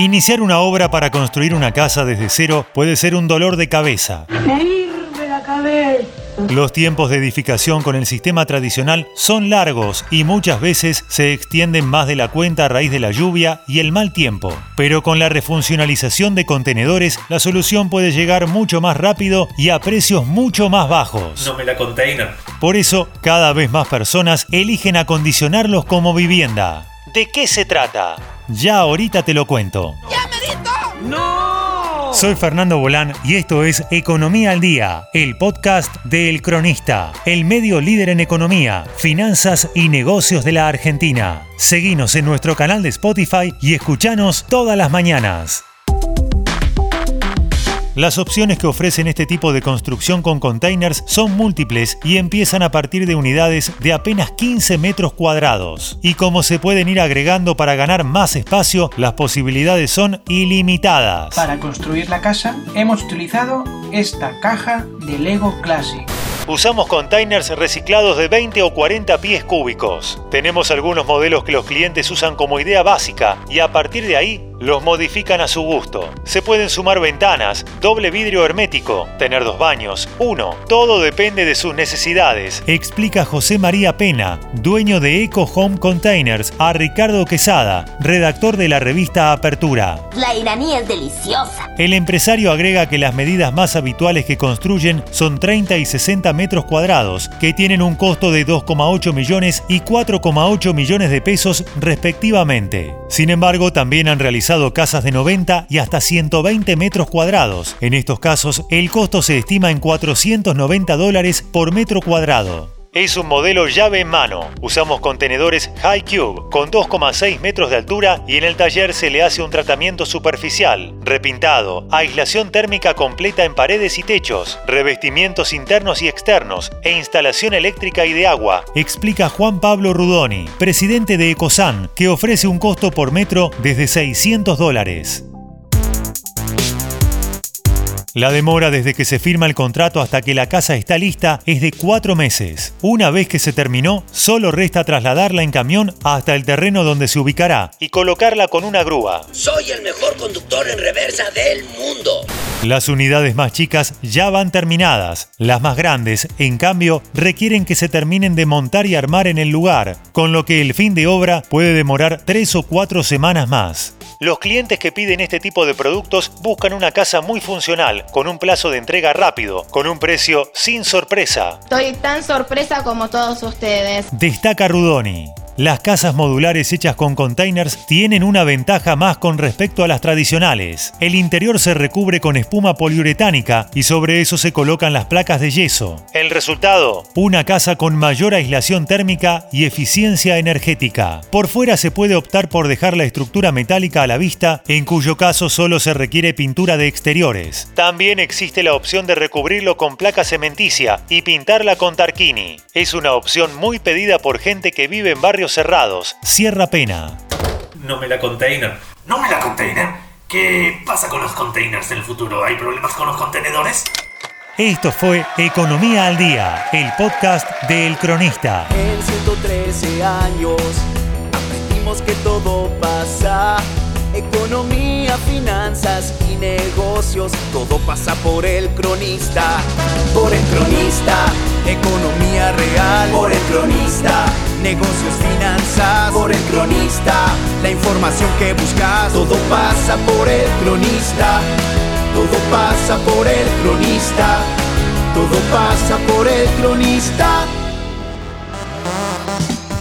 Iniciar una obra para construir una casa desde cero puede ser un dolor de cabeza. Me hirve la cabeza. Los tiempos de edificación con el sistema tradicional son largos y muchas veces se extienden más de la cuenta a raíz de la lluvia y el mal tiempo. Pero con la refuncionalización de contenedores, la solución puede llegar mucho más rápido y a precios mucho más bajos. No me la container. Por eso, cada vez más personas eligen acondicionarlos como vivienda. ¿De qué se trata? Ya ahorita te lo cuento. ¡No! Soy Fernando Bolán y esto es Economía al Día, el podcast de El Cronista, el medio líder en economía, finanzas y negocios de la Argentina. Seguinos en nuestro canal de Spotify y escuchanos todas las mañanas. Las opciones que ofrecen este tipo de construcción con containers son múltiples y empiezan a partir de unidades de apenas 15 metros cuadrados. Y como se pueden ir agregando para ganar más espacio, las posibilidades son ilimitadas. Para construir la casa hemos utilizado esta caja de Lego Classic. Usamos containers reciclados de 20 o 40 pies cúbicos. Tenemos algunos modelos que los clientes usan como idea básica y a partir de ahí los modifican a su gusto. Se pueden sumar ventanas, doble vidrio hermético, tener dos baños, uno. Todo depende de sus necesidades. Explica José María Pena, dueño de Eco Home Containers, a Ricardo Quesada, redactor de la revista Apertura. La iraní es deliciosa. El empresario agrega que las medidas más habituales que construyen son 30 y 60 metros cuadrados, que tienen un costo de 2,8 millones y 4,8 millones de pesos respectivamente. Sin embargo, también han realizado casas de 90 y hasta 120 metros cuadrados. En estos casos, el costo se estima en 490 dólares por metro cuadrado. Es un modelo llave en mano. Usamos contenedores High Cube con 2,6 metros de altura y en el taller se le hace un tratamiento superficial, repintado, aislación térmica completa en paredes y techos, revestimientos internos y externos e instalación eléctrica y de agua, explica Juan Pablo Rudoni, presidente de Ecosan, que ofrece un costo por metro desde 600 dólares. La demora desde que se firma el contrato hasta que la casa está lista es de cuatro meses. Una vez que se terminó, solo resta trasladarla en camión hasta el terreno donde se ubicará y colocarla con una grúa. Soy el mejor conductor en reversa del mundo. Las unidades más chicas ya van terminadas. Las más grandes, en cambio, requieren que se terminen de montar y armar en el lugar, con lo que el fin de obra puede demorar tres o cuatro semanas más. Los clientes que piden este tipo de productos buscan una casa muy funcional, con un plazo de entrega rápido, con un precio sin sorpresa. Estoy tan sorpresa como todos ustedes. Destaca Rudoni. Las casas modulares hechas con containers tienen una ventaja más con respecto a las tradicionales. El interior se recubre con espuma poliuretánica y sobre eso se colocan las placas de yeso. El resultado, una casa con mayor aislación térmica y eficiencia energética. Por fuera se puede optar por dejar la estructura metálica a la vista, en cuyo caso solo se requiere pintura de exteriores. También existe la opción de recubrirlo con placa cementicia y pintarla con tarquini. Es una opción muy pedida por gente que vive en barrios cerrados. Sierra Pena. No me la container. ¿No me la container? ¿Qué pasa con los containers en el futuro? ¿Hay problemas con los contenedores? Esto fue Economía al Día, el podcast de El Cronista. En 113 años aprendimos que todo pasa. Economía, finanzas y negocios, todo pasa por el cronista. Por el cronista, economía real. Por el cronista, negocios, finanzas. Por el cronista, la información que buscas, todo pasa por el cronista. Todo pasa por el cronista. Todo pasa por el cronista.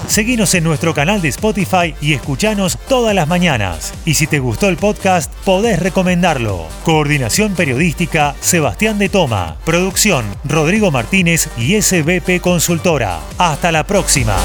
Seguinos en nuestro canal de Spotify y escuchanos todas las mañanas. Y si te gustó el podcast, podés recomendarlo. Coordinación periodística, Sebastián de Toma. Producción, Rodrigo Martínez y SBP Consultora. Hasta la próxima.